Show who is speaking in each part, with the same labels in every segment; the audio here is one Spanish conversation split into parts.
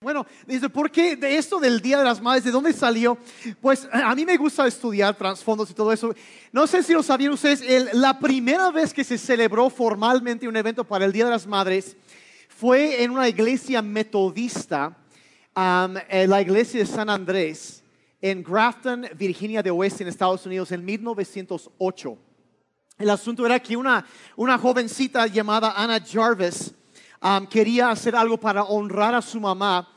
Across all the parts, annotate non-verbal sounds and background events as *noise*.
Speaker 1: Bueno, dice, ¿por qué de esto del Día de las Madres, de dónde salió? Pues a mí me gusta estudiar trasfondos y todo eso. No sé si lo sabían ustedes, la primera vez que se celebró formalmente un evento para el Día de las Madres fue en una iglesia metodista, en la iglesia de San Andrés, en Grafton, Virginia de Oeste, en Estados Unidos, en 1908. El asunto era que una, una jovencita llamada Anna Jarvis, quería hacer algo para honrar a su mamá.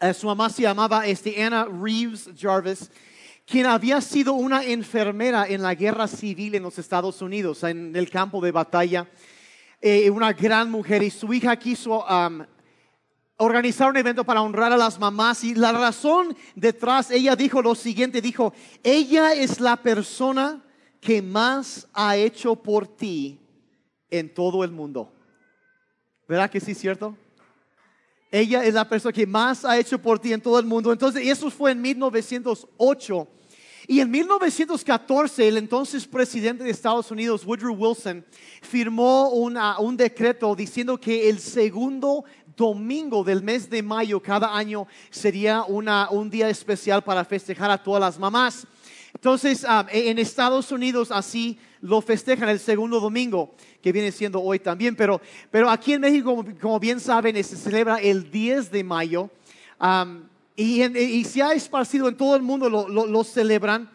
Speaker 1: Eh, su mamá se llamaba este, Anna Reeves Jarvis, quien había sido una enfermera en la guerra civil en los Estados Unidos, en el campo de batalla. Eh, una gran mujer y su hija quiso organizar un evento para honrar a las mamás y la razón detrás, ella dijo lo siguiente, dijo, ella es la persona que más ha hecho por ti en todo el mundo. ¿Verdad que sí cierto? Ella es la persona que más ha hecho por ti en todo el mundo. Entonces, eso fue en 1908. Y en 1914, el entonces presidente de Estados Unidos, Woodrow Wilson, firmó un decreto diciendo que el segundo domingo del mes de mayo cada año sería un día especial para festejar a todas las mamás. Entonces, ah, en Estados Unidos así lo festejan el segundo domingo, que viene siendo hoy también, pero, pero aquí en México, como, bien saben, se celebra el 10 de mayo y, se ha esparcido en todo el mundo, lo, celebran,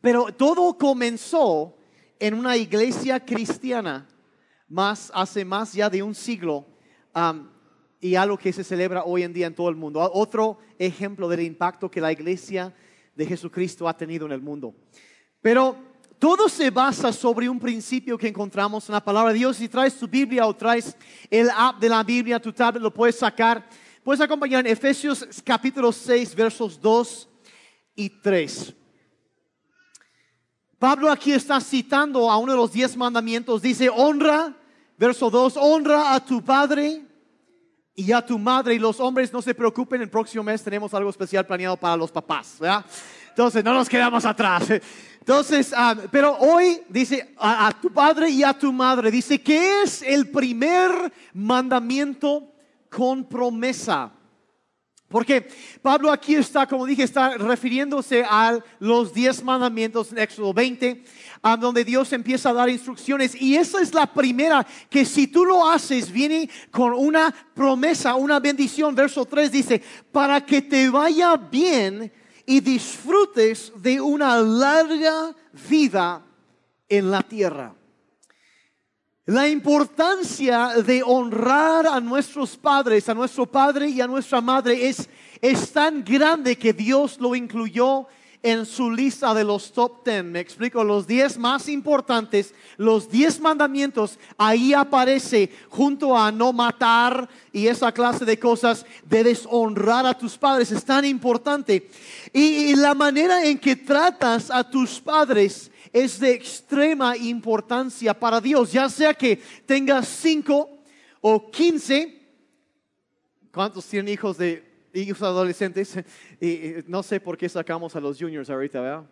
Speaker 1: pero todo comenzó en una iglesia cristiana más, hace más ya de un siglo. y algo que se celebra hoy en día en todo el mundo. Otro ejemplo del impacto que la iglesia de Jesucristo ha tenido en el mundo. Pero todo se basa sobre un principio que encontramos en la palabra de Dios. Si traes tu Biblia o traes el app de la Biblia, tu tablet lo puedes sacar. Puedes acompañar en Efesios capítulo 6, versos 2 y 3. Pablo aquí está citando a uno de los diez mandamientos. Dice, honra, verso 2, honra a tu padre y a tu madre. Y los hombres no se preocupen, el próximo mes tenemos algo especial planeado para los papás. Entonces, no nos quedamos atrás. Entonces, ah, pero hoy dice a, tu padre y a tu madre, dice que es el primer mandamiento con promesa. Porque Pablo aquí está, como dije, está refiriéndose a los diez mandamientos en Éxodo 20, a donde Dios empieza a dar instrucciones. Y esa es la primera, que si tú lo haces, viene con una promesa, una bendición. Verso 3 dice, para que te vaya bien y disfrutes de una larga vida en la tierra. La importancia de honrar a nuestros padres, a nuestro padre y a nuestra madre es, es tan grande que Dios lo incluyó en su lista de los top ten. Me explico, los diez más importantes, los diez mandamientos, ahí aparece junto a no matar y esa clase de cosas, debes honrar a tus padres, es tan importante. y la manera en que tratas a tus padres es de extrema importancia para Dios, ya sea que tengas cinco o quince. ¿Cuántos tienen hijos de hijos adolescentes? *laughs* Y, no sé por qué sacamos a los juniors ahorita, ¿verdad?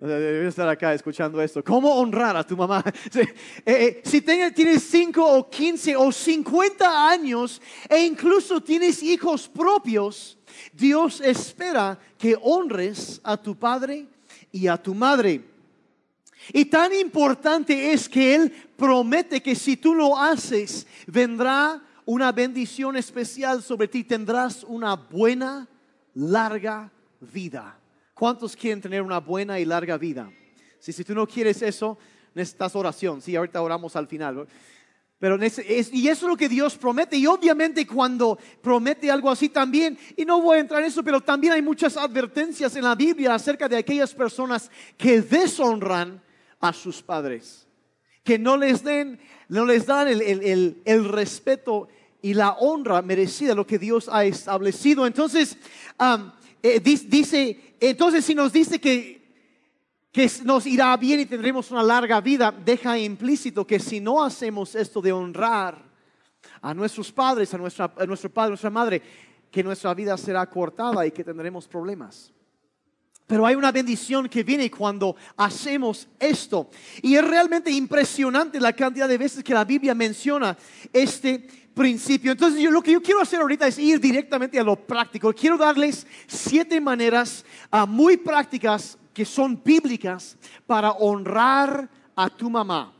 Speaker 1: Deben estar acá escuchando esto. ¿Cómo honrar a tu mamá? *laughs* Eh, eh, si tienes cinco o quince o cincuenta años e incluso tienes hijos propios, Dios espera que honres a tu padre y a tu madre. Y tan importante es que Él promete que si tú lo haces, vendrá una bendición especial sobre ti, tendrás una buena, larga vida. ¿Cuántos quieren tener una buena y larga vida? Si, si tú no quieres eso, necesitas oración. Sí, ahorita oramos al final. Pero y eso es lo que Dios promete. Y obviamente cuando promete algo así también, y no voy a entrar en eso, pero también hay muchas advertencias en la Biblia acerca de aquellas personas que deshonran a sus padres, que no les den, no les dan el, respeto y la honra merecida, lo que Dios ha establecido. Entonces, eh, dice, entonces si nos dice que, que nos irá bien y tendremos una larga vida, deja implícito que si no hacemos esto de honrar a nuestros padres, a, nuestra, a nuestro padre, a nuestra madre, que nuestra vida será cortada y que tendremos problemas. Pero hay una bendición que viene cuando hacemos esto. Y es realmente impresionante la cantidad de veces que la Biblia menciona este principio. Entonces, yo, lo que yo quiero hacer ahorita es ir directamente a lo práctico. Quiero darles siete maneras ah, muy prácticas que son bíblicas para honrar a tu mamá.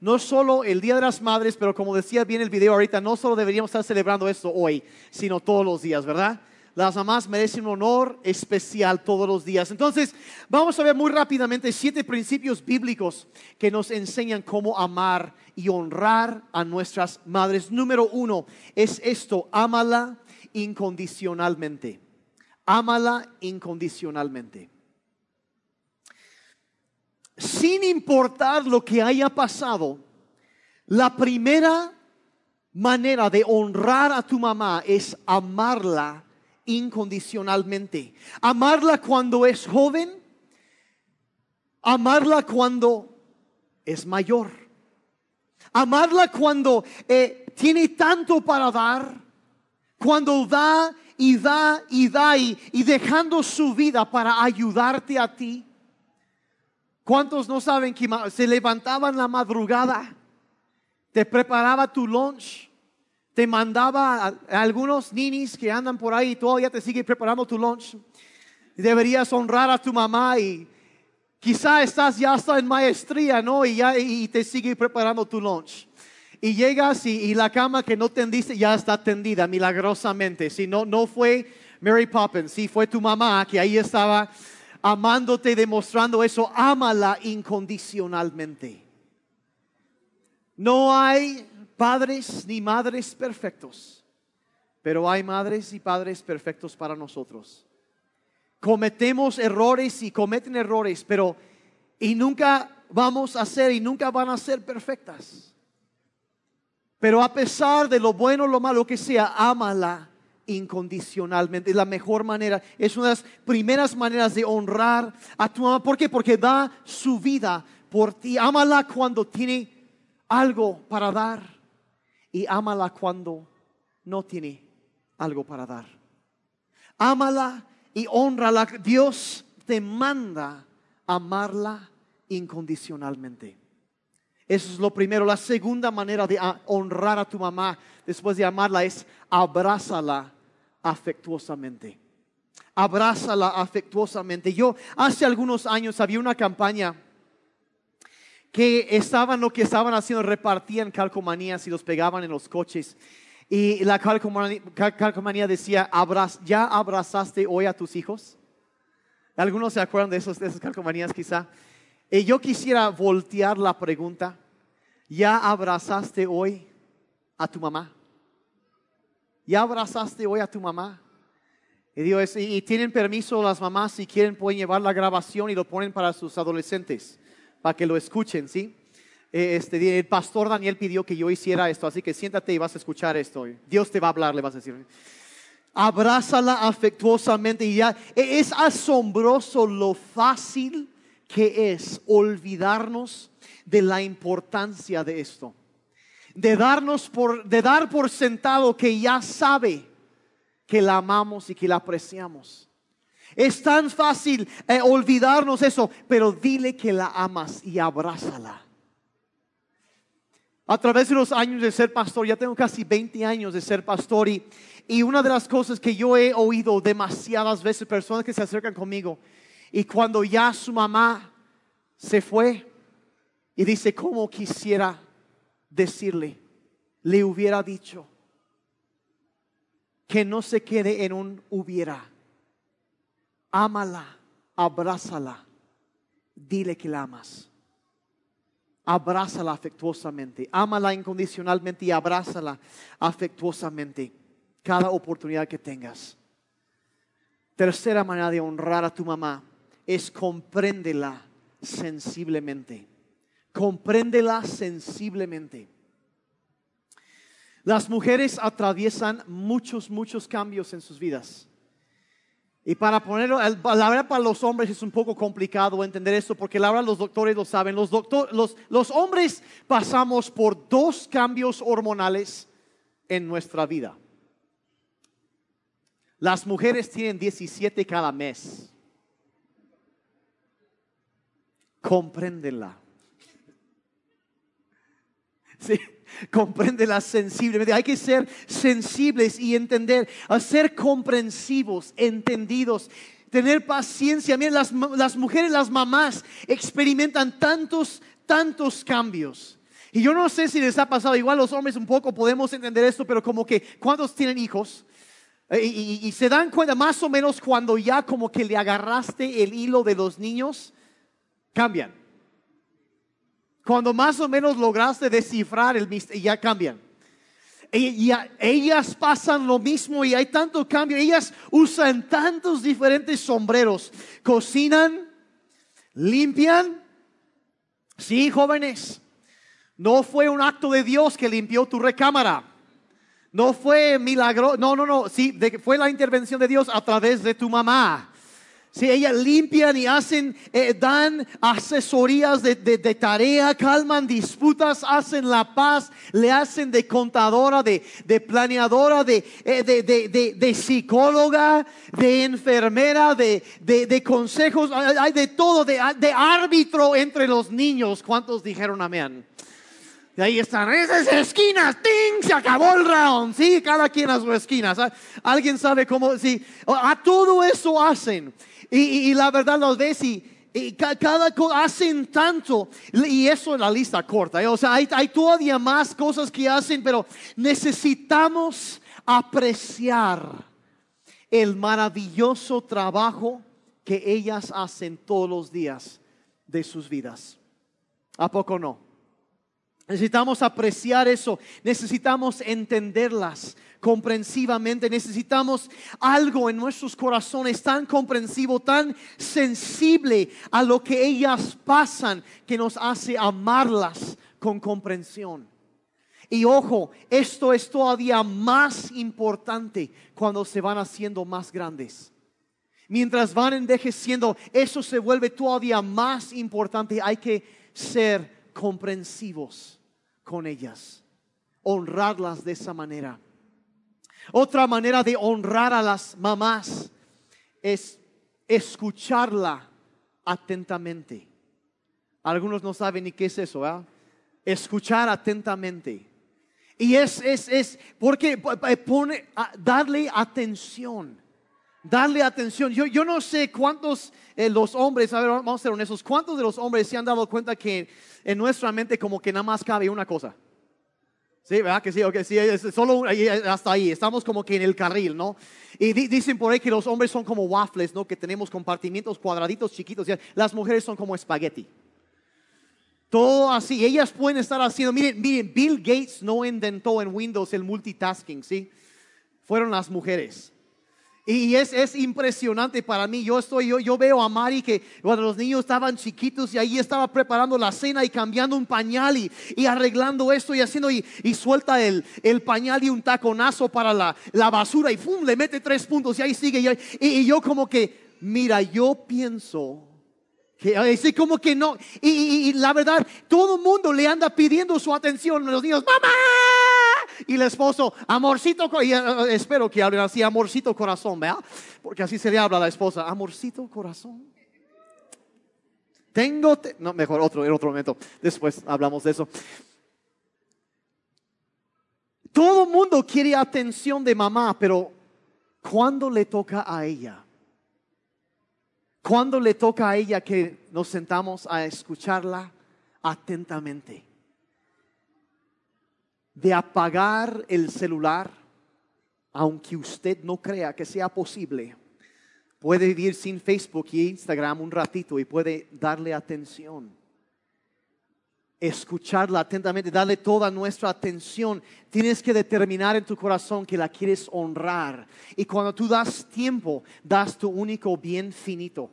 Speaker 1: No solo el Día de las Madres, pero como decía bien el video ahorita, no solo deberíamos estar celebrando esto hoy, sino todos los días, ¿verdad? Las mamás merecen un honor especial todos los días. Entonces, vamos a ver muy rápidamente siete principios bíblicos que nos enseñan cómo amar y honrar a nuestras madres. Número uno es esto, ámala incondicionalmente. Ámala incondicionalmente. Sin importar lo que haya pasado, la primera manera de honrar a tu mamá es amarla incondicionalmente. Amarla cuando es joven, amarla cuando es mayor. Amarla cuando eh, tiene tanto para dar, cuando da y da y da y, y dejando su vida para ayudarte a ti. ¿Cuántos no saben que se levantaban la madrugada, te preparaba tu lunch, te mandaba a, algunos ninis que andan por ahí y todavía te sigue preparando tu lunch. Deberías honrar a tu mamá y quizá estás ya hasta en maestría, ¿no? Y, ya, y te sigue preparando tu lunch. Y llegas y, la cama que no tendiste ya está tendida milagrosamente. Si no, no fue Mary Poppins, si fue tu mamá que ahí estaba amándote, demostrando eso, ámala incondicionalmente. No hay padres ni madres perfectos, pero hay madres y padres perfectos para nosotros. Cometemos errores y cometen errores, pero y nunca vamos a ser y nunca van a ser perfectas. Pero a pesar de lo bueno, lo malo que sea, ámala incondicionalmente. La mejor manera, es una de las primeras maneras de honrar a tu mamá. ¿Por qué? Porque da su vida por ti. Ámala cuando tiene algo para dar y ámala cuando no tiene algo para dar. Ámala y honrala. Dios te manda amarla incondicionalmente. Eso es lo primero. La segunda manera de honrar a tu mamá después de amarla es abrázala afectuosamente. Abrázala afectuosamente. Yo hace algunos años había una campaña que estaban lo que estaban haciendo, repartían calcomanías y los pegaban en los coches. Y la calcomanía, decía, ¿ya abrazaste hoy a tus hijos? Algunos se acuerdan de, esos, esas calcomanías quizá. Y yo quisiera voltear la pregunta, ¿ya abrazaste hoy a tu mamá? ¿Ya abrazaste hoy a tu mamá? Y, Dios, y tienen permiso las mamás si quieren pueden llevar la grabación y lo ponen para sus adolescentes para que lo escuchen, ¿sí? Eh, este, el pastor Daniel pidió que yo hiciera esto, así que siéntate y vas a escuchar esto. Dios te va a hablar, le vas a decir. Abrázala afectuosamente y ya. E, es asombroso lo fácil que es olvidarnos de la importancia de esto. De darnos por, de dar por sentado que ya sabe que la amamos y que la apreciamos. Es tan fácil eh, olvidarnos eso, pero dile que la amas y abrázala. A través de los años de ser pastor, ya tengo casi 20 años de ser pastor y, y una de las cosas que yo he oído demasiadas veces, personas que se acercan conmigo y cuando ya su mamá se fue y dice, ¿cómo quisiera decirle? Le hubiera dicho que no se quede en un hubiera ámala, abrázala, dile que la amas. Abrázala afectuosamente, ámala incondicionalmente y abrázala afectuosamente cada oportunidad que tengas. Tercera manera de honrar a tu mamá es compréndela sensiblemente. Compréndela sensiblemente. Las mujeres atraviesan muchos, muchos cambios en sus vidas. Y para ponerlo, la verdad para los hombres es un poco complicado entender esto porque la verdad los doctores lo saben. Los, los, los hombres pasamos por dos cambios hormonales en nuestra vida. Las mujeres tienen 17 cada mes. Compréndela. *laughs* Sí, comprende la sensible. Hay que ser sensibles y entender, a ser comprensivos, entendidos, tener paciencia. Miren, las, las mujeres, las mamás experimentan tantos, tantos cambios. Y yo no sé si les ha pasado, igual los hombres un poco podemos entender esto, pero como que cuando tienen hijos eh, y, se dan cuenta más o menos cuando ya como que le agarraste el hilo de los niños, cambian. Cuando más o menos lograste descifrar el misterio, ya cambian. Y, ellas pasan lo mismo y hay tanto cambio. Ellas usan tantos diferentes sombreros. Cocinan, limpian. Sí, jóvenes. No fue un acto de Dios que limpió tu recámara. No fue milagro. No, no, no. Sí, fue la intervención de Dios a través de tu mamá. Si ellas limpian y hacen, eh, dan asesorías de, tarea, calman disputas, hacen la paz, le hacen de contadora, de, planeadora, eh, de, de, psicóloga, de enfermera, de, consejos, hay de todo, de, árbitro entre los niños. ¿Cuántos dijeron amén? Y ahí están, esas esquinas, ¡ting! Se acabó el round, sí, cada quien a su esquina. Alguien sabe cómo, sí, a todo eso hacen. Y, la verdad los ves y, cada cosa hacen tanto y eso es la lista corta. ¿eh? O sea, hay, hay todavía más cosas que hacen, pero necesitamos apreciar el maravilloso trabajo que ellas hacen todos los días de sus vidas. ¿A poco no? Necesitamos apreciar eso, necesitamos entenderlas, comprensivamente. Necesitamos algo en nuestros corazones tan comprensivo, tan sensible a lo que ellas pasan, que nos hace amarlas con comprensión. Y ojo, esto es todavía más importante cuando se van haciendo más grandes. Mientras van envejeciendo, eso se vuelve todavía más importante. Hay que ser comprensivos con ellas, honrarlas de esa manera. Otra manera de honrar a las mamás es escucharla atentamente. Algunos no saben ni qué es eso. Escuchar atentamente. Y es, es, es, porque pone, darle atención. Darle atención. Yo, yo no sé cuántos eh, los hombres, a ver, vamos a ser honestos, cuántos de los hombres se han dado cuenta que en nuestra mente como que nada más cabe una cosa. Sí, ¿verdad? Que sí, ok, sí, es solo hasta ahí, estamos como que en el carril, ¿no? Y dicen por ahí que los hombres son como waffles, ¿no? Que tenemos compartimientos cuadraditos chiquitos, las mujeres son como espagueti. Todo así, ellas pueden estar haciendo, miren, miren, Bill Gates no inventó en Windows el multitasking, ¿sí? Fueron las mujeres. Y es, es, impresionante para mí. Yo estoy, yo, yo veo a Mari que cuando los niños estaban chiquitos y ahí estaba preparando la cena y cambiando un pañal y, y arreglando esto y haciendo y, y suelta el, el, pañal y un taconazo para la, la basura y ¡pum! le mete tres puntos y ahí sigue. Y, y yo como que, mira, yo pienso que así como que no. Y, y, la verdad, todo el mundo le anda pidiendo su atención los niños. ¡Mamá! Y el esposo, amorcito, y, eh, espero que hablen así, amorcito corazón, ¿verdad? Porque así se le habla a la esposa, amorcito corazón. Tengo, no, mejor otro, en otro momento, después hablamos de eso. Todo mundo quiere atención de mamá, pero ¿cuándo le toca a ella? ¿Cuándo le toca a ella que nos sentamos a escucharla atentamente? De apagar el celular, aunque usted no crea que sea posible. Puede vivir sin Facebook y Instagram un ratito y puede darle atención. Escucharla atentamente, darle toda nuestra atención. Tienes que determinar en tu corazón que la quieres honrar. Y cuando tú das tiempo, das tu único bien finito,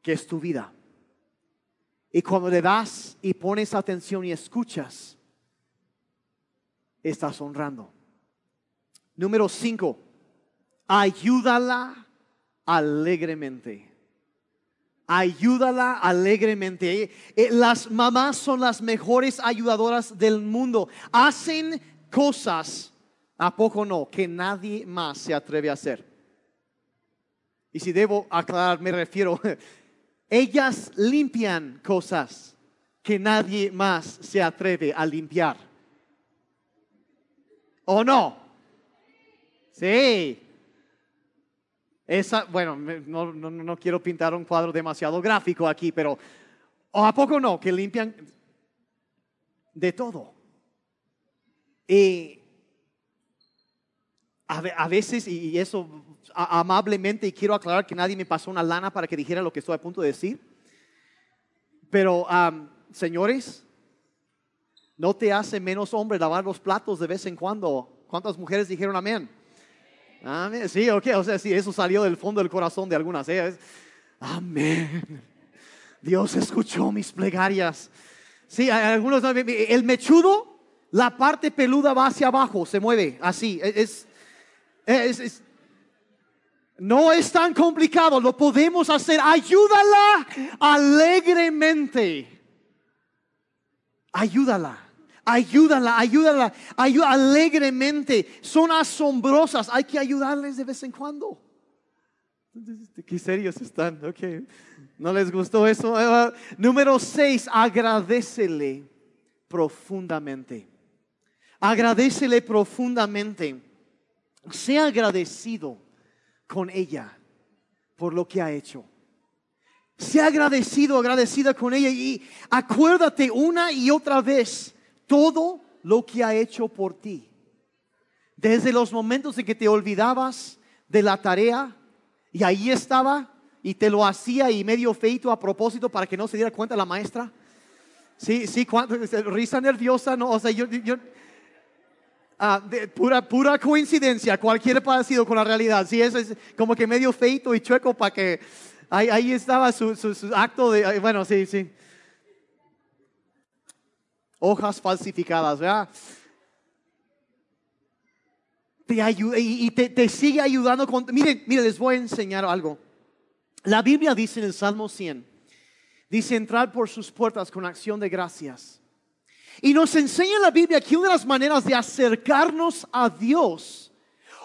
Speaker 1: que es tu vida. Y cuando le das y pones atención y escuchas, estás honrando. Número cinco, ayúdala alegremente. Ayúdala alegremente. Eh, las mamás son las mejores ayudadoras del mundo. Hacen cosas, ¿a poco no? Que nadie más se atreve a hacer. Y si debo aclarar, me refiero, *laughs* ellas limpian cosas que nadie más se atreve a limpiar. ¿O no? Sí. Esa, bueno, no, no, no quiero pintar un cuadro demasiado gráfico aquí, pero ¿o a poco no? Que limpian de todo. Y a, veces, y eso amablemente, y quiero aclarar que nadie me pasó una lana para que dijera lo que estoy a punto de decir, pero señores, no te hace menos hombre lavar los platos de vez en cuando. ¿Cuántas mujeres dijeron amén? Amén. Sí, ok, o sea, sí, eso salió del fondo del corazón de algunas. ¿eh? Amén. Dios escuchó mis plegarias. Sí, algunos, el mechudo, la parte peluda va hacia abajo, se mueve así. Es, es, no es tan complicado, lo podemos hacer. Ayúdala alegremente. Ayúdala. Ayúdala, ayúdala, ayúdala alegremente. Son asombrosas. Hay que ayudarles de vez en cuando. Qué serios están. Ok. ¿No les gustó eso? Número seis, agradecele profundamente. Agradecele profundamente. Sea agradecido con ella por lo que ha hecho. Sea agradecido, agradecida con ella y acuérdate una y otra vez todo lo que ha hecho por ti. Desde los momentos en que te olvidabas de la tarea y ahí estaba y te lo hacía y medio feito a propósito para que no se diera cuenta la maestra. Sí, sí, *laughs* risa nerviosa, no, o sea, yo, ah, pura, pura coincidencia, cualquier parecido con la realidad. Sí, eso es como que medio feito y chueco para que ahí, estaba su, acto de, bueno, sí, sí hojas falsificadas, ¿verdad? Te ayuda y, te, sigue ayudando. Con, miren, les voy a enseñar algo. La Biblia dice en el Salmo 100, dice entrar por sus puertas con acción de gracias. Y nos enseña la Biblia que una de las maneras de acercarnos a Dios,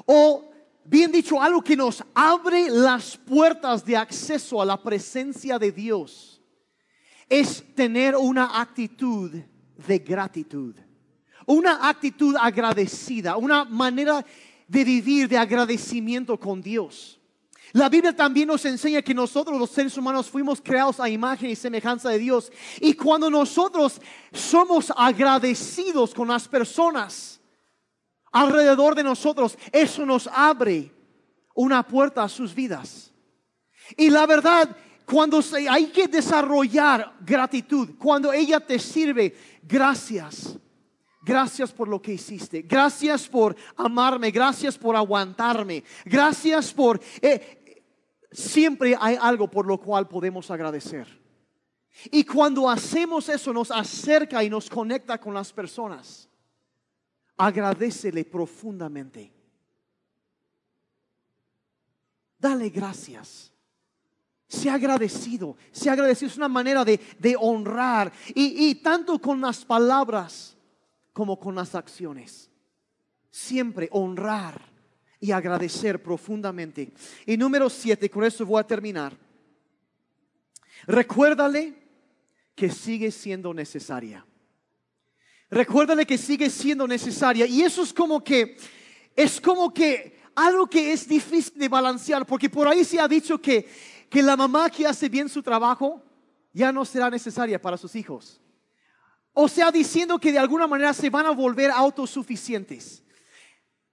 Speaker 1: o bien dicho, algo que nos abre las puertas de acceso a la presencia de Dios, es tener una actitud de gratitud. Una actitud agradecida, una manera de vivir de agradecimiento con Dios. La Biblia también nos enseña que nosotros los seres humanos fuimos creados a imagen y semejanza de Dios. Y cuando nosotros somos agradecidos con las personas alrededor de nosotros, eso nos abre una puerta a sus vidas. Y la verdad, cuando hay que desarrollar gratitud, cuando ella te sirve, gracias. Gracias por lo que hiciste. Gracias por amarme. Gracias por aguantarme. Gracias por... Eh, siempre hay algo por lo cual podemos agradecer. Y cuando hacemos eso nos acerca y nos conecta con las personas. Agradecele profundamente. Dale gracias. Sea agradecido, sea agradecido. Es una manera de, honrar. Y, tanto con las palabras como con las acciones. Siempre honrar y agradecer profundamente. Y número siete, con eso voy a terminar. Recuérdale que sigue siendo necesaria. Recuérdale que sigue siendo necesaria. Y eso es como que, es como que algo que es difícil de balancear, porque por ahí se ha dicho que que la mamá que hace bien su trabajo ya no será necesaria para sus hijos. O sea, diciendo que de alguna manera se van a volver autosuficientes.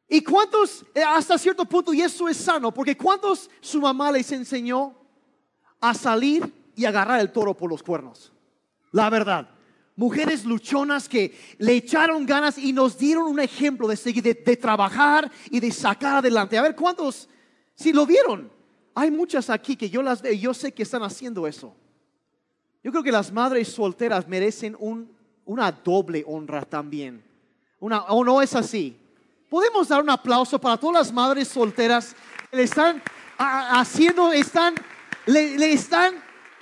Speaker 1: ¿Y cuántos, eh, hasta cierto punto, y eso es sano, porque cuántos su mamá les enseñó a salir y agarrar el toro por los cuernos? La verdad. Mujeres luchonas que le echaron ganas y nos dieron un ejemplo de seguir, de, trabajar y de sacar adelante. A ver, ¿cuántos si lo vieron? Hay muchas aquí que yo las veo y yo sé que están haciendo eso. Yo creo que las madres solteras merecen una doble honra también. Una, ¿O no es así? Podemos dar un aplauso para todas las madres solteras que le están haciendo, están, le, están,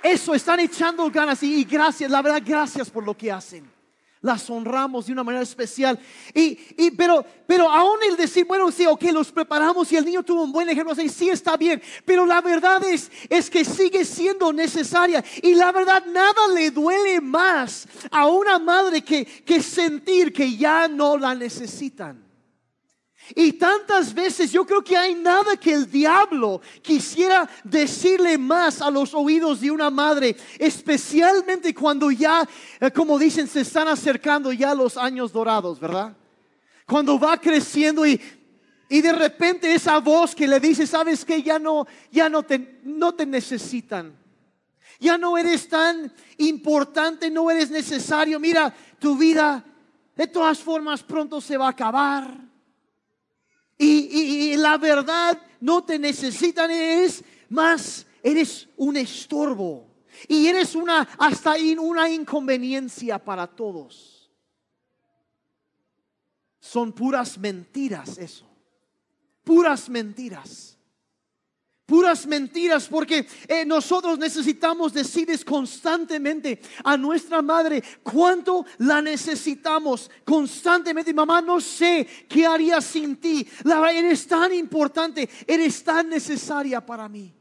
Speaker 1: eso, están echando ganas y, gracias, la verdad, gracias por lo que hacen. las honramos de una manera especial. Y, y pero, pero aún el decir, bueno, sí, ok, los preparamos y el niño tuvo un buen ejemplo, sí, sí está bien, pero la verdad es, es que sigue siendo necesaria. Y la verdad, nada le duele más a una madre que, que sentir que ya no la necesitan. Y tantas veces yo creo que hay nada que el diablo quisiera decirle más a los oídos de una madre, especialmente cuando ya, eh, como dicen, se están acercando ya los años dorados, ¿verdad? Cuando va creciendo y, y de repente esa voz que le dice, sabes que ya no, ya no te, no te necesitan. Ya no eres tan importante, no eres necesario. Mira, tu vida de todas formas pronto se va a acabar y, la verdad no te necesitan, es más, eres un estorbo. Y eres una, hasta una inconveniencia para todos. Son puras mentiras eso. Puras mentiras. Puras mentiras porque eh, nosotros necesitamos decirles constantemente a nuestra madre cuánto la necesitamos constantemente. Mamá, no sé qué haría sin ti. La, eres tan importante, eres tan necesaria para mí.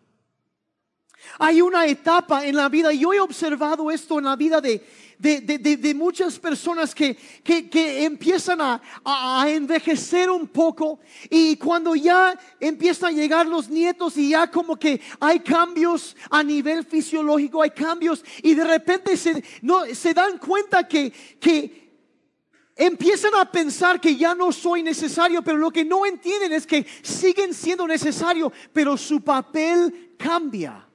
Speaker 1: Hay una etapa en la vida, yo he observado esto en la vida de, de, muchas personas que, que, empiezan a, a, envejecer un poco y cuando ya empiezan a llegar los nietos y ya como que hay cambios a nivel fisiológico, hay cambios y de repente se, no, se dan cuenta que, que empiezan a pensar que ya no soy necesario, pero lo que no entienden es que siguen siendo necesarios, pero su papel cambia.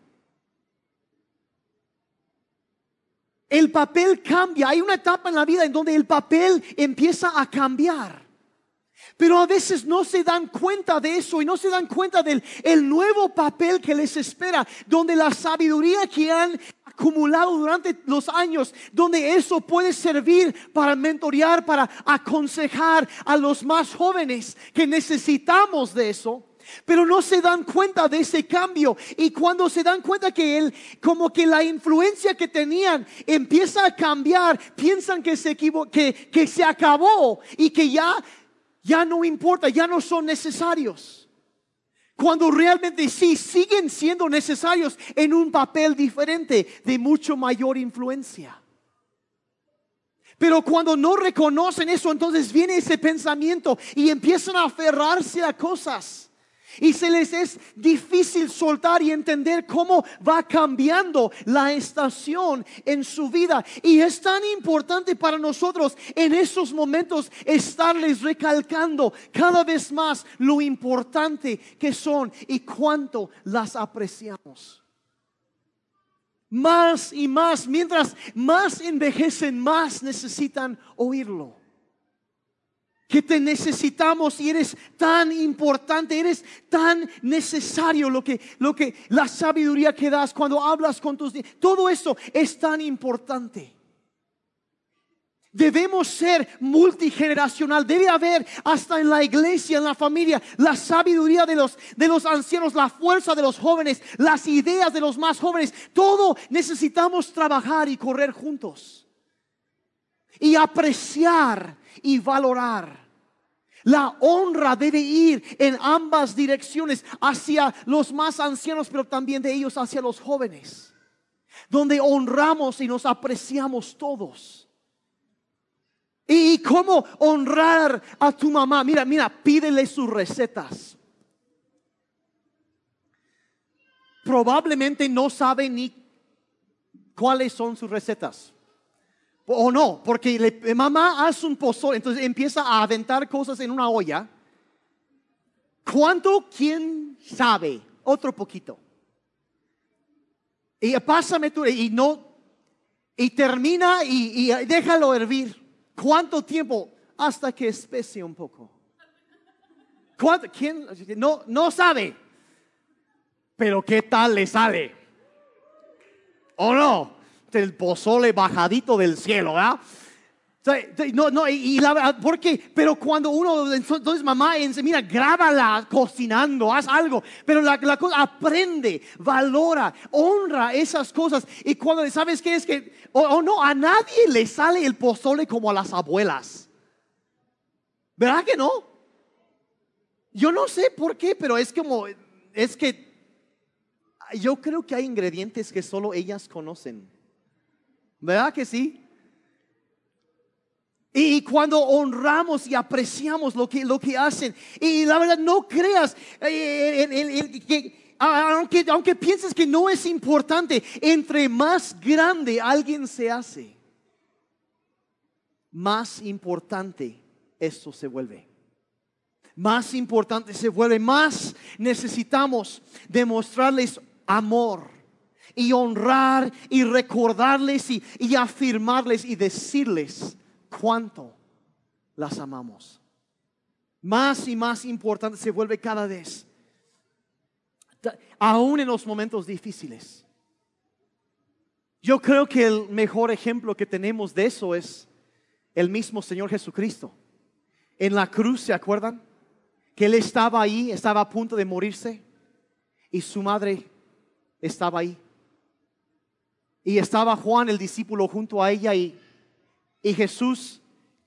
Speaker 1: El papel cambia. Hay una etapa en la vida en donde el papel empieza a cambiar. Pero a veces no se dan cuenta de eso y no se dan cuenta del el nuevo papel que les espera, donde la sabiduría que han acumulado durante los años, donde eso puede servir para mentorear, para aconsejar a los más jóvenes que necesitamos de eso. Pero no se dan cuenta de ese cambio. Y cuando se dan cuenta que él, como que la influencia que tenían empieza a cambiar, piensan que se, que, que se acabó y que ya, ya no importa, ya no son necesarios. Cuando realmente sí siguen siendo necesarios en un papel diferente de mucho mayor influencia. Pero cuando no reconocen eso, entonces viene ese pensamiento y empiezan a aferrarse a cosas y se les es difícil soltar y entender cómo va cambiando la estación en su vida. Y es tan importante para nosotros en esos momentos estarles recalcando cada vez más lo importante que son y cuánto las apreciamos. Más y más, mientras más envejecen, más necesitan oírlo que te necesitamos y eres tan importante, eres tan necesario lo que, lo que, la sabiduría que das cuando hablas con tus, todo eso es tan importante. Debemos ser multigeneracional. Debe haber hasta en la iglesia, en la familia, la sabiduría de los, de los ancianos, la fuerza de los jóvenes, las ideas de los más jóvenes. Todo necesitamos trabajar y correr juntos. Y apreciar y valorar. La honra debe ir en ambas direcciones, hacia los más ancianos, pero también de ellos hacia los jóvenes, donde honramos y nos apreciamos todos. ¿Y cómo honrar a tu mamá? Mira, mira, pídele sus recetas. Probablemente no sabe ni cuáles son sus recetas. O no, porque le, mamá hace un pozole, entonces empieza a aventar cosas en una olla. ¿Cuánto? ¿Quién sabe? Otro poquito. Y pásame tú, y no, y termina y, déjalo hervir. ¿Cuánto tiempo? Hasta que especie un poco. ¿Cuánto? ¿Quién? No, no sabe. Pero ¿qué tal le sale? ¿O no? El pozole bajadito del cielo, ¿verdad? Sea, No, no, y la verdad, ¿por qué? Pero cuando uno, entonces mamá, mira, grábala cocinando, haz algo. Pero la, la cosa, aprende, valora, honra esas cosas. Y cuando, ¿sabes qué es que? O no, a nadie le sale el pozole como a las abuelas. ¿Verdad que no? Yo no sé por qué, pero es como, es que yo creo que hay ingredientes que solo ellas conocen. ¿Verdad que sí? Y cuando honramos y apreciamos lo que, lo que hacen, y la verdad no creas, eh, que, aunque, aunque pienses que no es importante, entre más grande alguien se hace, más importante esto se vuelve. Más importante se vuelve, más necesitamos demostrarles amor y honrar y recordarles y, afirmarles y decirles cuánto las amamos. Más y más importante se vuelve cada vez, aún en los momentos difíciles. Yo creo que el mejor ejemplo que tenemos de eso es el mismo Señor Jesucristo. En la cruz, ¿se acuerdan? Que Él estaba ahí, estaba a punto de morirse y su madre estaba ahí. Y estaba Juan, el discípulo, junto a ella y, y Jesús,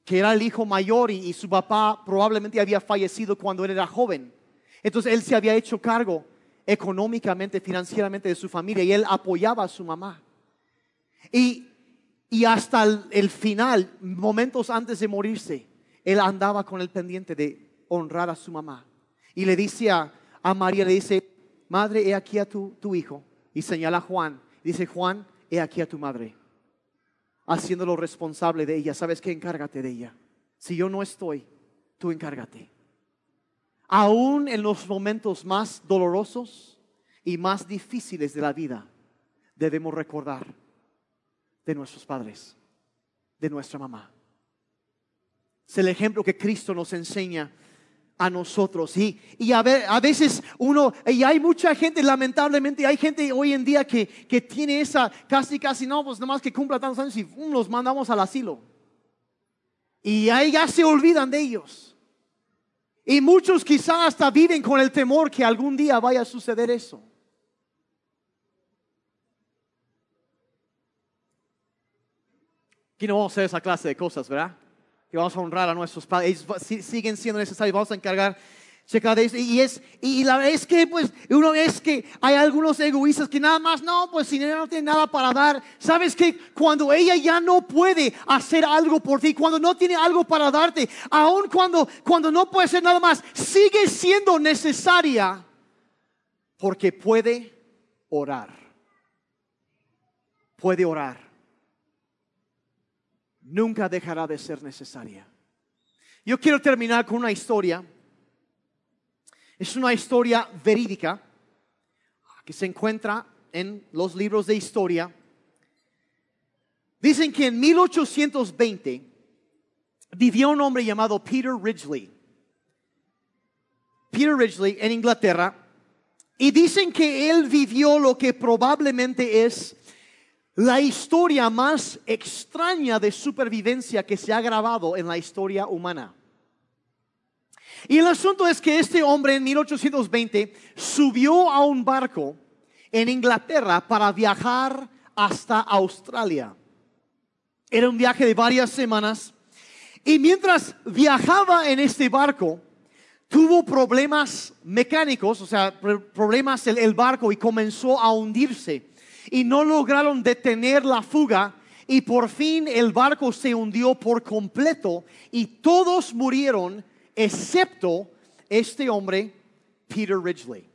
Speaker 1: que era el hijo mayor y, su papá probablemente había fallecido cuando él era joven. Entonces él se había hecho cargo económicamente, financieramente de su familia y él apoyaba a su mamá. Y, y hasta el, el final, momentos antes de morirse, él andaba con el pendiente de honrar a su mamá. Y le dice a, a María, le dice, madre, he aquí a tu, tu hijo. Y señala a Juan. Dice, Juan, he aquí a tu madre. Haciéndolo responsable de ella. ¿Sabes qué? Encárgate de ella. Si yo no estoy, tú encárgate. Aún en los momentos más dolorosos y más difíciles de la vida, debemos recordar de nuestros padres, de nuestra mamá. Es el ejemplo que Cristo nos enseña a nosotros. Y, y a, ver, a veces uno, y hay mucha gente, lamentablemente, hay gente hoy en día que, que tiene esa, casi, casi, no, pues nomás que cumpla tantos años y um, los mandamos al asilo. Y ahí ya se olvidan de ellos. Y muchos quizás hasta viven con el temor que algún día vaya a suceder eso. Aquí no vamos a hacer esa clase de cosas, ¿verdad? Que vamos a honrar a nuestros padres. Ellos siguen siendo necesarios. Vamos a encargar checa de eso. Y, es, y la verdad es que, pues, uno es que hay algunos egoístas que nada más, no, pues si ella no tiene nada para dar. Sabes que cuando ella ya no puede hacer algo por ti, cuando no tiene algo para darte, aun cuando, cuando no puede hacer nada más, sigue siendo necesaria porque puede orar. Puede orar nunca dejará de ser necesaria. Yo quiero terminar con una historia. Es una historia verídica que se encuentra en los libros de historia. Dicen que en 1820 vivió un hombre llamado Peter Ridgely. Peter Ridgely en Inglaterra. Y dicen que él vivió lo que probablemente es la historia más extraña de supervivencia que se ha grabado en la historia humana. Y el asunto es que este hombre en 1820 subió a un barco en Inglaterra para viajar hasta Australia. Era un viaje de varias semanas. Y mientras viajaba en este barco, tuvo problemas mecánicos, o sea, problemas el, el barco y comenzó a hundirse y no lograron detener la fuga y por fin el barco se hundió por completo y todos murieron excepto este hombre, Peter Ridgely,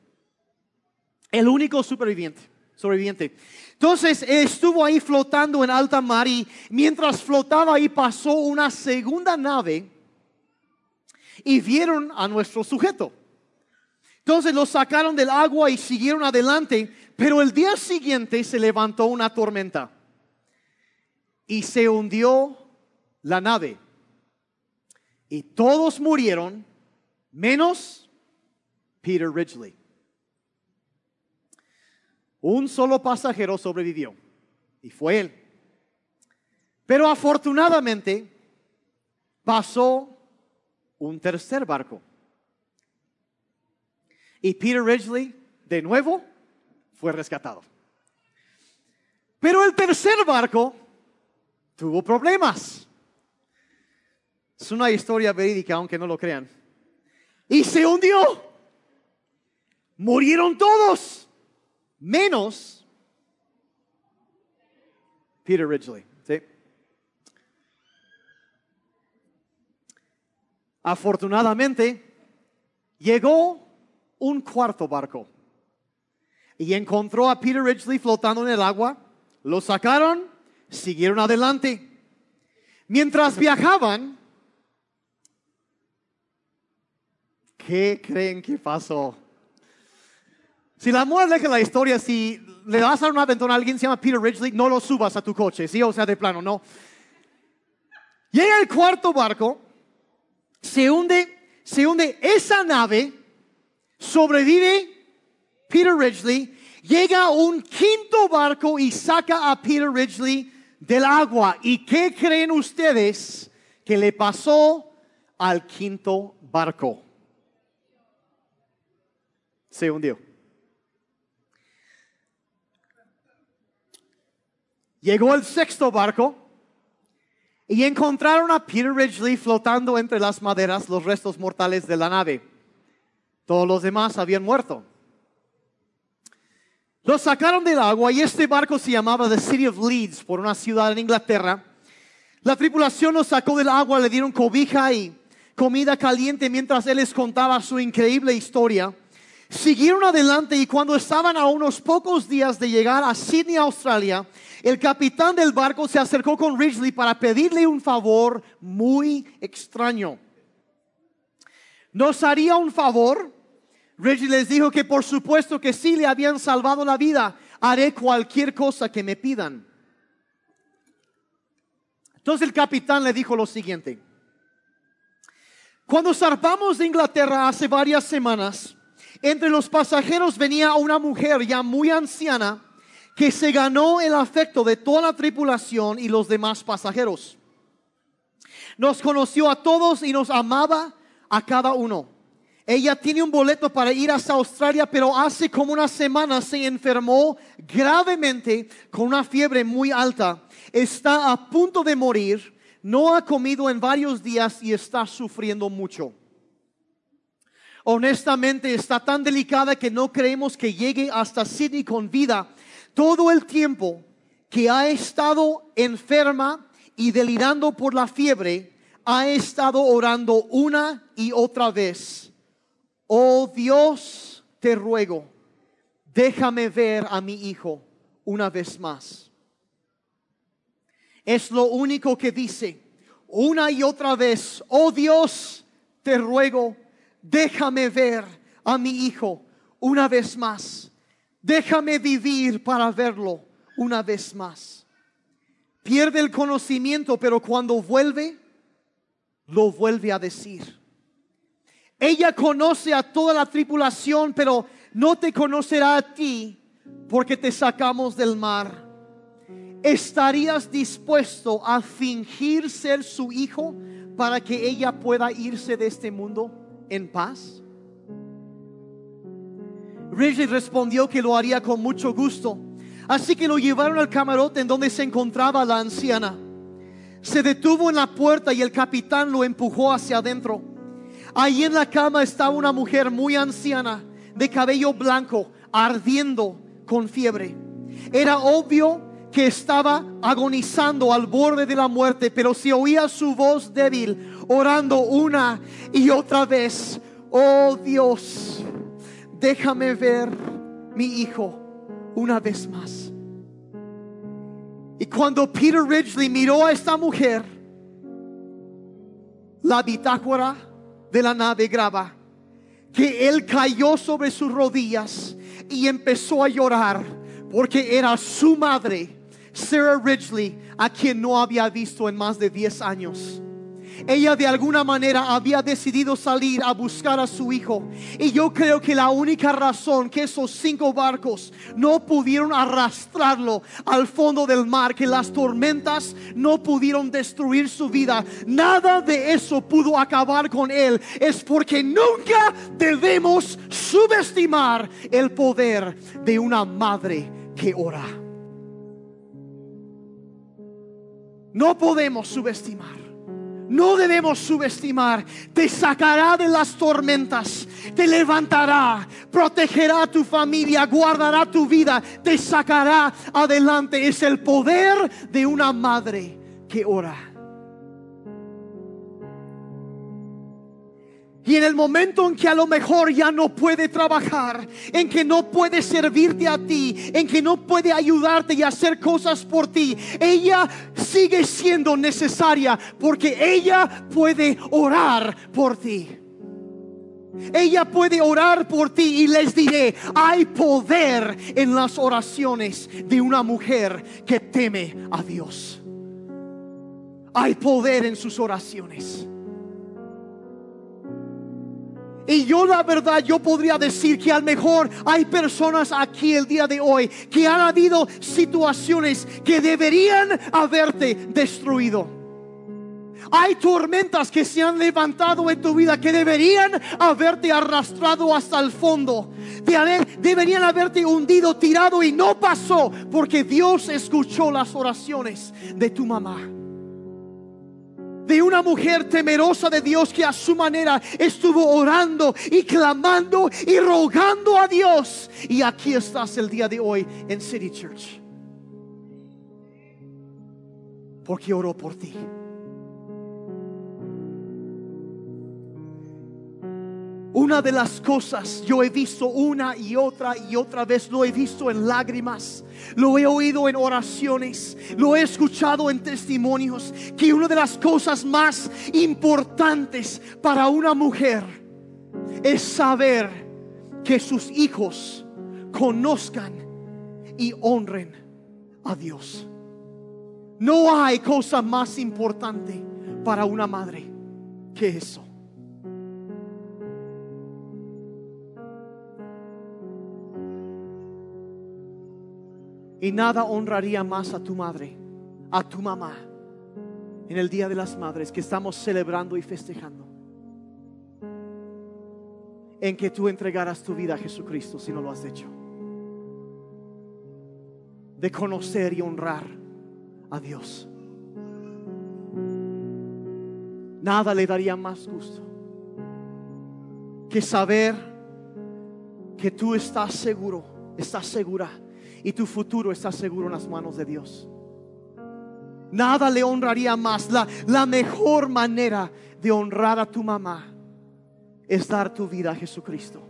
Speaker 1: el único superviviente. sobreviviente. Entonces estuvo ahí flotando en alta mar y mientras flotaba ahí pasó una segunda nave y vieron a nuestro sujeto. Entonces lo sacaron del agua y siguieron adelante, pero el día siguiente se levantó una tormenta y se hundió la nave. Y todos murieron, menos Peter Ridgely. Un solo pasajero sobrevivió y fue él. Pero afortunadamente, pasó un tercer barco. Y Peter Ridgely, de nuevo, fue rescatado. Pero el tercer barco tuvo problemas. Es una historia verídica, aunque no lo crean. Y se hundió. Murieron todos, menos Peter Ridgely. ¿sí? Afortunadamente, llegó un cuarto barco y encontró a Peter Ridgely flotando en el agua. Lo sacaron, siguieron adelante. Mientras viajaban, ¿qué creen que pasó? Si la muerte de la historia, si le vas a dar aventón a alguien se llama Peter Ridgely, no lo subas a tu coche, ¿sí? O sea, de plano, no. Llega el cuarto barco, se hunde, se hunde esa nave, sobrevive Peter Ridgely, llega un quinto barco y saca a Peter Ridgely del agua. ¿Y qué creen ustedes que le pasó al quinto barco? Se hundió. Llegó el sexto barco y encontraron a Peter Ridgely flotando entre las maderas los restos mortales de la nave. Todos los demás habían muerto. Lo sacaron del agua y este barco se llamaba The City of Leeds por una ciudad en Inglaterra. La tripulación lo sacó del agua, le dieron cobija y comida caliente mientras él les contaba su increíble historia. Siguieron adelante y cuando estaban a unos pocos días de llegar a Sydney, Australia, el capitán del barco se acercó con Ridgely para pedirle un favor muy extraño. ¿Nos haría un favor? Ridgely les dijo que por supuesto que sí le habían salvado la vida. Haré cualquier cosa que me pidan. Entonces el capitán le dijo lo siguiente. Cuando zarpamos de Inglaterra hace varias semanas, entre los pasajeros venía una mujer ya muy anciana que se ganó el afecto de toda la tripulación y los demás pasajeros. Nos conoció a todos y nos amaba a cada uno. Ella tiene un boleto para ir hasta Australia, pero hace como una semana se enfermó gravemente con una fiebre muy alta. Está a punto de morir, no ha comido en varios días y está sufriendo mucho honestamente está tan delicada que no creemos que llegue hasta Sydney con vida. Todo el tiempo que ha estado enferma y delirando por la fiebre, ha estado orando una y otra vez. Oh Dios, te ruego, déjame ver a mi hijo una vez más. Es lo único que dice una y otra vez. Oh Dios, te ruego, déjame ver a mi hijo una vez más. Déjame vivir para verlo una vez más. Pierde el conocimiento, pero cuando vuelve, lo vuelve a decir. Ella conoce a toda la tripulación, pero no te conocerá a ti porque te sacamos del mar. ¿Estarías dispuesto a fingir ser su hijo para que ella pueda irse de este mundo? en paz? Ridgely respondió que lo haría con mucho gusto. Así que lo llevaron al camarote en donde se encontraba la anciana. Se detuvo en la puerta y el capitán lo empujó hacia adentro. Allí en la cama estaba una mujer muy anciana, de cabello blanco, ardiendo con fiebre. Era obvio que estaba agonizando al borde de la muerte, pero se oía su voz débil orando una y otra vez, oh Dios, déjame ver mi hijo una vez más. Y cuando Peter Ridgely miró a esta mujer, la bitácora de la nave graba que él cayó sobre sus rodillas y empezó a llorar porque era su madre, Sarah Ridgely, a quien no había visto en más de 10 años. Ella de alguna manera había decidido salir a buscar a su hijo. Y yo creo que la única razón que esos cinco barcos no pudieron arrastrarlo al fondo del mar, que las tormentas no pudieron destruir su vida, nada de eso pudo acabar con él, es porque nunca debemos subestimar el poder de una madre que ora. No podemos subestimar. No debemos subestimar. Te sacará de las tormentas. Te levantará. Protegerá a tu familia. Guardará tu vida. Te sacará adelante. Es el poder de una madre que ora. Y en el momento en que a lo mejor ya no puede trabajar, en que no puede servirte a ti, en que no puede ayudarte y hacer cosas por ti, ella sigue siendo necesaria porque ella puede orar por ti. Ella puede orar por ti y les diré, hay poder en las oraciones de una mujer que teme a Dios. Hay poder en sus oraciones. Y yo la verdad, yo podría decir que a lo mejor hay personas aquí el día de hoy que han habido situaciones que deberían haberte destruido. Hay tormentas que se han levantado en tu vida que deberían haberte arrastrado hasta el fondo. Deberían haberte hundido, tirado y no pasó porque Dios escuchó las oraciones de tu mamá de una mujer temerosa de Dios que a su manera estuvo orando y clamando y rogando a Dios. Y aquí estás el día de hoy en City Church. Porque oró por ti. Una de las cosas yo he visto una y otra y otra vez, lo he visto en lágrimas, lo he oído en oraciones, lo he escuchado en testimonios, que una de las cosas más importantes para una mujer es saber que sus hijos conozcan y honren a Dios. No hay cosa más importante para una madre que eso. Y nada honraría más a tu madre, a tu mamá, en el Día de las Madres que estamos celebrando y festejando. En que tú entregaras tu vida a Jesucristo si no lo has hecho. De conocer y honrar a Dios. Nada le daría más gusto que saber que tú estás seguro, estás segura y tu futuro está seguro en las manos de Dios. Nada le honraría más. La, mejor manera de honrar a tu mamá es dar tu vida a Jesucristo.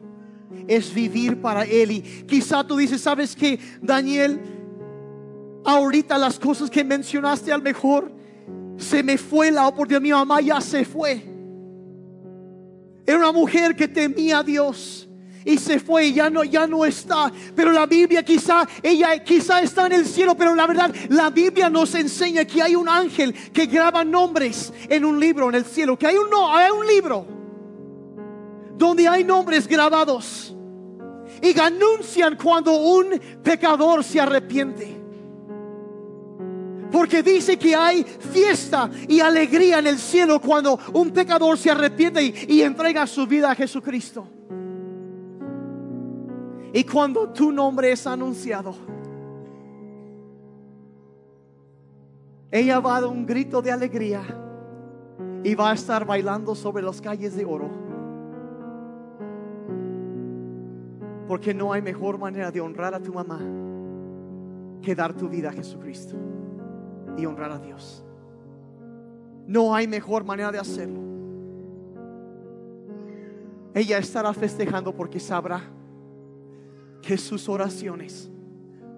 Speaker 1: Es vivir para Él. Y quizá tú dices, ¿sabes que Daniel? Ahorita las cosas que mencionaste al mejor se me fue la oportunidad. Mi mamá ya se fue. Era una mujer que temía a Dios y se fue y ya no, ya no está. Pero la Biblia quizá, ella quizá está en el cielo, pero la verdad, la Biblia nos enseña que hay un ángel que graba nombres en un libro en el cielo, que hay un, no, hay un libro donde hay nombres grabados y anuncian cuando un pecador se arrepiente. Porque dice que hay fiesta y alegría en el cielo cuando un pecador se arrepiente y, y entrega su vida a Jesucristo. Y cuando tu nombre es anunciado, ella va a dar un grito de alegría y va a estar bailando sobre las calles de oro. Porque no hay mejor manera de honrar a tu mamá que dar tu vida a Jesucristo y honrar a Dios. No hay mejor manera de hacerlo. Ella estará festejando porque sabrá que sus oraciones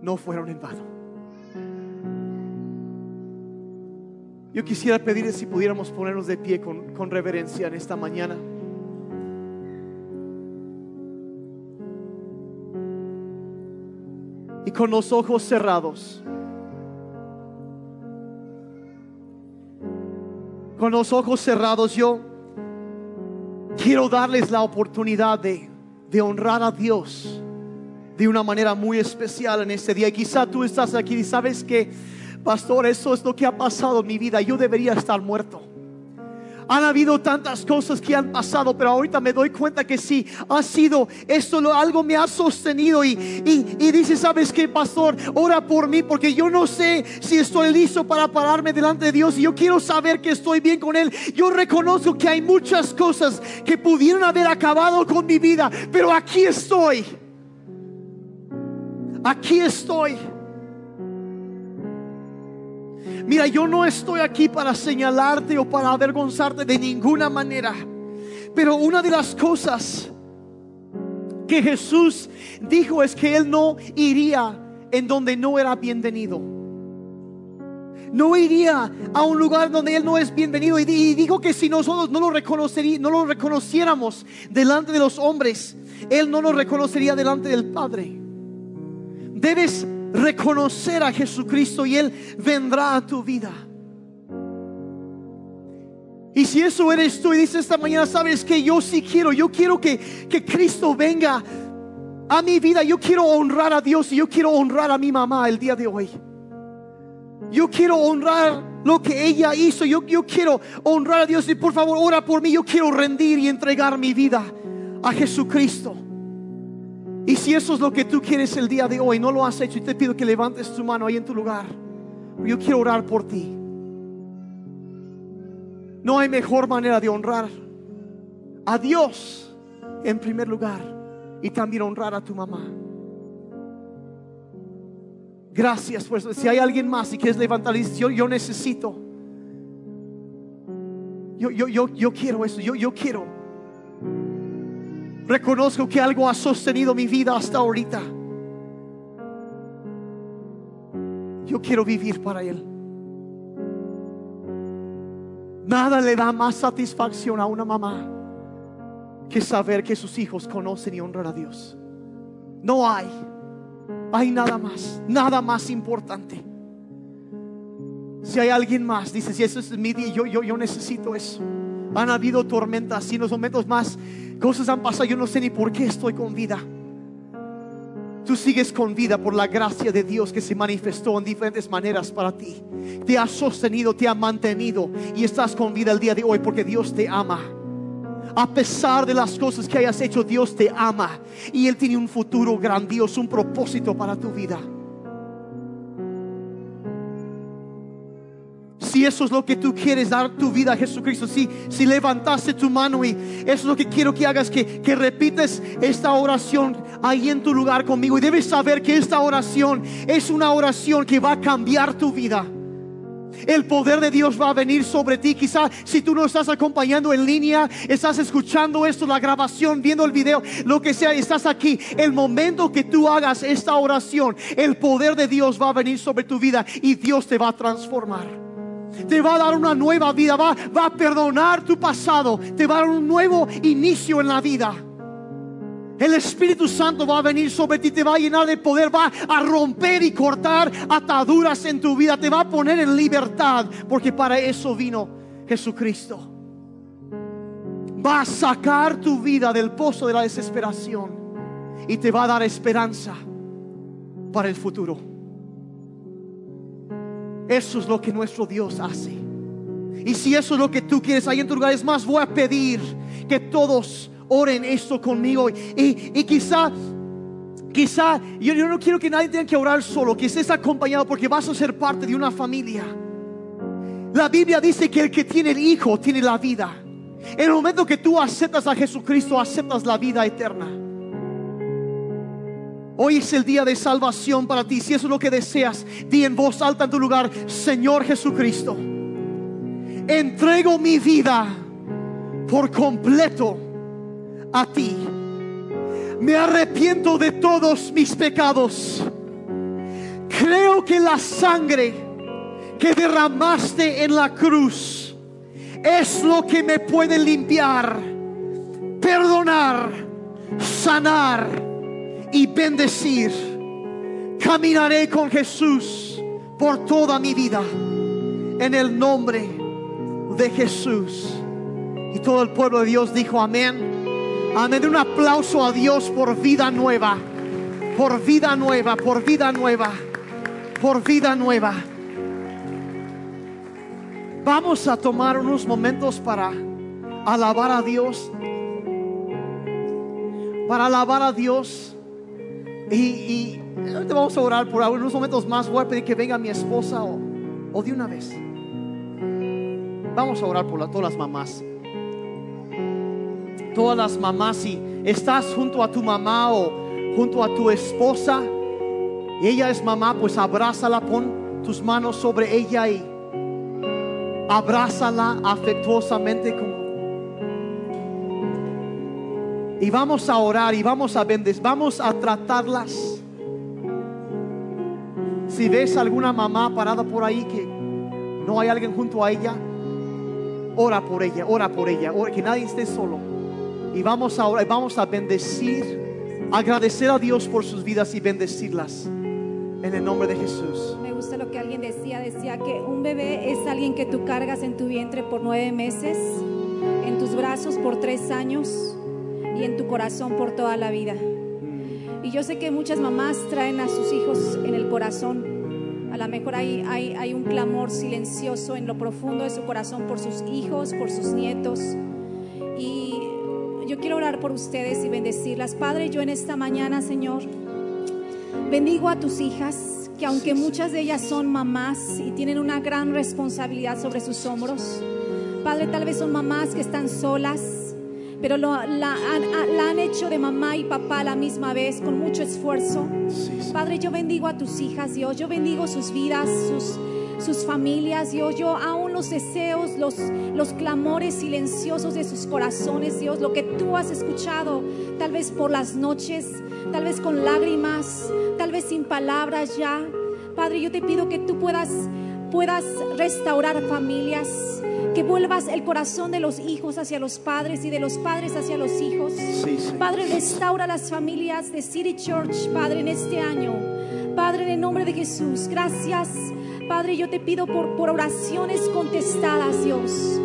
Speaker 1: no fueron en vano. Yo quisiera pedirle si pudiéramos ponernos de pie con, con reverencia en esta mañana. Y con los ojos cerrados. Con los ojos cerrados, yo quiero darles la oportunidad de, de honrar a Dios de una manera muy especial en este día. Y quizá tú estás aquí y sabes que, pastor, eso es lo que ha pasado en mi vida. Yo debería estar muerto. Han habido tantas cosas que han pasado, pero ahorita me doy cuenta que sí, ha sido esto, algo me ha sostenido y, y, y dice, ¿sabes qué, pastor? Ora por mí porque yo no sé si estoy listo para pararme delante de Dios y yo quiero saber que estoy bien con Él. Yo reconozco que hay muchas cosas que pudieron haber acabado con mi vida, pero aquí estoy. Aquí estoy. Mira, yo no estoy aquí para señalarte o para avergonzarte de ninguna manera. Pero una de las cosas que Jesús dijo es que Él no iría en donde no era bienvenido. No iría a un lugar donde Él no es bienvenido. Y dijo que si nosotros no lo, reconocería, no lo reconociéramos delante de los hombres, Él no nos reconocería delante del Padre. Debes reconocer a Jesucristo y Él vendrá a tu vida. Y si eso eres tú y dices esta mañana, sabes que yo sí quiero, yo quiero que, que Cristo venga a mi vida, yo quiero honrar a Dios y yo quiero honrar a mi mamá el día de hoy. Yo quiero honrar lo que ella hizo, yo, yo quiero honrar a Dios y por favor ora por mí, yo quiero rendir y entregar mi vida a Jesucristo. Y si eso es lo que tú quieres el día de hoy, no lo has hecho y te pido que levantes tu mano ahí en tu lugar. Yo quiero orar por ti. No hay mejor manera de honrar a Dios en primer lugar y también honrar a tu mamá. Gracias por eso. Si hay alguien más y quieres levantar yo, yo necesito. Yo, yo, yo, yo quiero eso. Yo, yo quiero. Reconozco que algo ha sostenido mi vida hasta ahorita. Yo quiero vivir para Él. Nada le da más satisfacción a una mamá que saber que sus hijos conocen y honran a Dios. No hay, hay nada más, nada más importante. Si hay alguien más, dice, si eso es mi día, yo, yo, yo necesito eso. Han habido tormentas y en los momentos más cosas han pasado, yo no sé ni por qué estoy con vida. Tú sigues con vida por la gracia de Dios que se manifestó en diferentes maneras para ti. Te ha sostenido, te ha mantenido y estás con vida el día de hoy porque Dios te ama. A pesar de las cosas que hayas hecho, Dios te ama y Él tiene un futuro grandioso, un propósito para tu vida. Si eso es lo que tú quieres dar tu vida a Jesucristo, si, si levantaste tu mano y eso es lo que quiero que hagas, que, que repites esta oración ahí en tu lugar conmigo. Y debes saber que esta oración es una oración que va a cambiar tu vida. El poder de Dios va a venir sobre ti. Quizá si tú no estás acompañando en línea, estás escuchando esto, la grabación, viendo el video, lo que sea, estás aquí. El momento que tú hagas esta oración, el poder de Dios va a venir sobre tu vida y Dios te va a transformar te va a dar una nueva vida, va, va a perdonar tu pasado, te va a dar un nuevo inicio en la vida. El Espíritu Santo va a venir sobre ti, te va a llenar de poder, va a romper y cortar ataduras en tu vida, te va a poner en libertad, porque para eso vino Jesucristo. Va a sacar tu vida del pozo de la desesperación y te va a dar esperanza para el futuro. Eso es lo que nuestro Dios hace. Y si eso es lo que tú quieres ahí en tu lugar, es más, voy a pedir que todos oren esto conmigo. Y, y quizá, quizá, yo, yo, no quiero que nadie tenga que orar solo, que estés acompañado porque vas a ser parte de una familia. La Biblia dice que el que tiene el Hijo tiene la vida. En el momento que tú aceptas a Jesucristo, aceptas la vida eterna. Hoy es el día de salvación para ti. Si eso es lo que deseas, di en voz alta en tu lugar, Señor Jesucristo, entrego mi vida por completo a ti. Me arrepiento de todos mis pecados. Creo que la sangre que derramaste en la cruz es lo que me puede limpiar, perdonar, sanar y bendecir. Caminaré con Jesús por toda mi vida. En el nombre de Jesús. Y todo el pueblo de Dios dijo amén. Amén. Un aplauso a Dios por vida nueva. Por vida nueva, por vida nueva. Por vida nueva. Vamos a tomar unos momentos para alabar a Dios. Para alabar a Dios. Y, vamos a orar por unos momentos más. Voy a pedir que venga mi esposa o, o de una vez. Vamos a orar por la- todas las mamás. Todas las mamás, si estás junto a tu mamá o junto a tu esposa y ella es mamá, pues abrázala, pon tus manos sobre ella y abrázala afectuosamente como y vamos a orar y vamos a bendecir, vamos a tratarlas. Si ves alguna mamá parada por ahí que no hay alguien junto a ella, ora por ella, ora por ella, ora, que nadie esté solo. Y vamos a orar, vamos a bendecir, agradecer a Dios por sus vidas y bendecirlas en el nombre de Jesús.
Speaker 2: Me gusta lo que alguien decía, decía que un bebé es alguien que tú cargas en tu vientre por nueve meses, en tus brazos por tres años y en tu corazón por toda la vida. Y yo sé que muchas mamás traen a sus hijos en el corazón. A lo mejor hay, hay, hay un clamor silencioso en lo profundo de su corazón por sus hijos, por sus nietos. Y yo quiero orar por ustedes y bendecirlas. Padre, yo en esta mañana, Señor, Bendigo a tus hijas, que aunque muchas de ellas son mamás y tienen una gran responsabilidad sobre sus hombros, Padre, tal vez son mamás que están solas, pero lo- la, han, la han hecho de mamá y papá a la misma vez, con mucho esfuerzo. Padre, yo bendigo a tus hijas, Dios, yo bendigo sus vidas, sus, sus familias, Dios, yo aún los deseos, los, los clamores silenciosos de sus corazones, Dios, lo que tú has escuchado, tal vez por las noches, tal vez con lágrimas, tal vez sin palabras ya. Padre, yo te pido que tú puedas, puedas restaurar familias, que vuelvas el corazón de los hijos hacia los padres y de los padres hacia los hijos.
Speaker 1: Sí, sí.
Speaker 2: Padre, restaura las familias de City Church, Padre, en este año. Padre, en el nombre de Jesús, gracias. Padre, yo te pido por, por oraciones contestadas, Dios.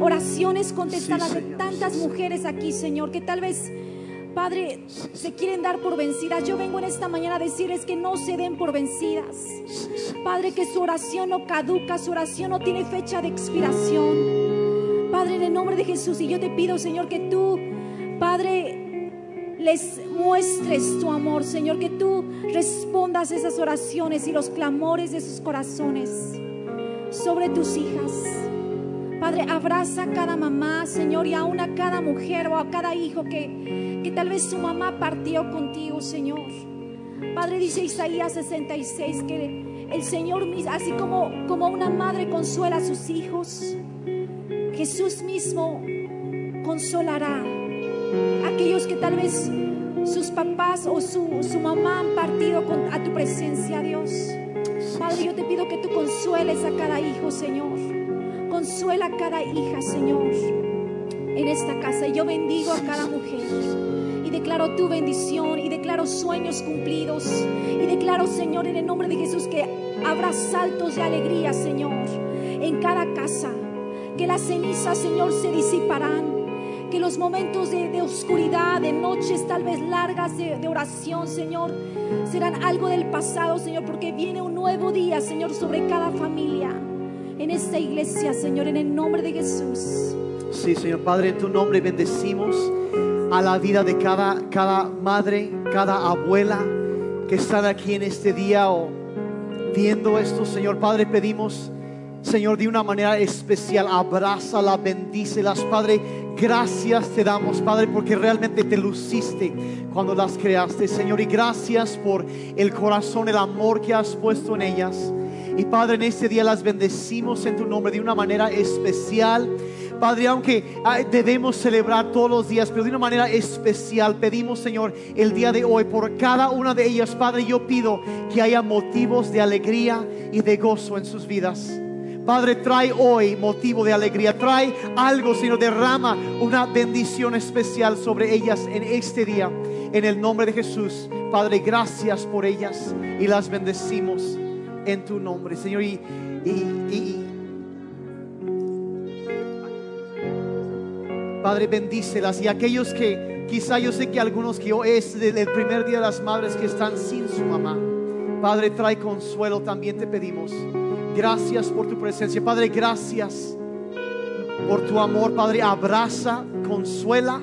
Speaker 2: Oraciones contestadas
Speaker 1: Sí,
Speaker 2: de tantas mujeres aquí, Señor, que tal vez, Padre, se quieren dar por vencidas. Yo vengo en esta mañana a decirles que no se den por vencidas. Padre, que su oración no caduca, su oración no tiene fecha de expiración. Padre, en el nombre de Jesús, y yo te pido, Señor, que tú, Padre, les muestres tu amor, Señor, que tú respondas esas oraciones y los clamores de sus corazones sobre tus hijas. Padre, abraza a cada mamá, Señor, y aún a cada mujer o a cada hijo que, que tal vez su mamá partió contigo, Señor. Padre, dice Isaías 66 que el Señor, así como, como una madre consuela a sus hijos, Jesús mismo consolará a aquellos que tal vez sus papás o su, su mamá han partido a tu presencia, Dios. Padre, yo te pido que tú consueles a cada hijo, Señor. Consuela a cada hija, Señor, en esta casa. Y yo bendigo a cada mujer. Y declaro tu bendición. Y declaro sueños cumplidos. Y declaro, Señor, en el nombre de Jesús, que habrá saltos de alegría, Señor, en cada casa. Que las cenizas, Señor, se disiparán que los momentos de, oscuridad, de noches tal vez largas de oración, Señor, serán algo del pasado, Señor, porque viene un nuevo día, Señor, sobre cada familia. En esta iglesia, Señor, en el nombre de Jesús.
Speaker 1: Sí, Señor Padre, en tu nombre bendecimos a la vida de cada, cada madre, cada abuela que están aquí en este día o viendo esto, Señor Padre, pedimos, Señor, de una manera especial, abrázala, bendícelas, Padre. Gracias te damos, Padre, porque realmente te luciste cuando las creaste, Señor. Y gracias por el corazón, el amor que has puesto en ellas. Y Padre, en este día las bendecimos en tu nombre de una manera especial. Padre, aunque ah, debemos celebrar todos los días, pero de una manera especial, pedimos, Señor, el día de hoy por cada una de ellas, Padre, yo pido que haya motivos de alegría y de gozo en sus vidas. Padre, trae hoy motivo de alegría, trae algo, Señor, derrama una bendición especial sobre ellas en este día. En el nombre de Jesús, Padre, gracias por ellas y las bendecimos en tu nombre, Señor. Y, y- Padre, bendícelas. Y aquellos que quizá yo sé que algunos que hoy es el primer día de las madres que están sin su mamá. Padre, trae consuelo también te pedimos. Gracias por tu presencia. Padre, gracias por tu amor. Padre, abraza, consuela,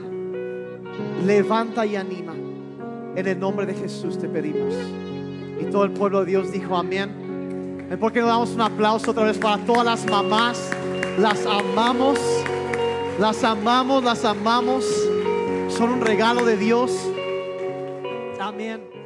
Speaker 1: levanta y anima. En el nombre de Jesús te pedimos. Y todo el pueblo de Dios dijo amén. ¿Por qué no damos un aplauso otra vez para todas las mamás? Las amamos, las amamos, las amamos. Son un regalo de Dios. Amén.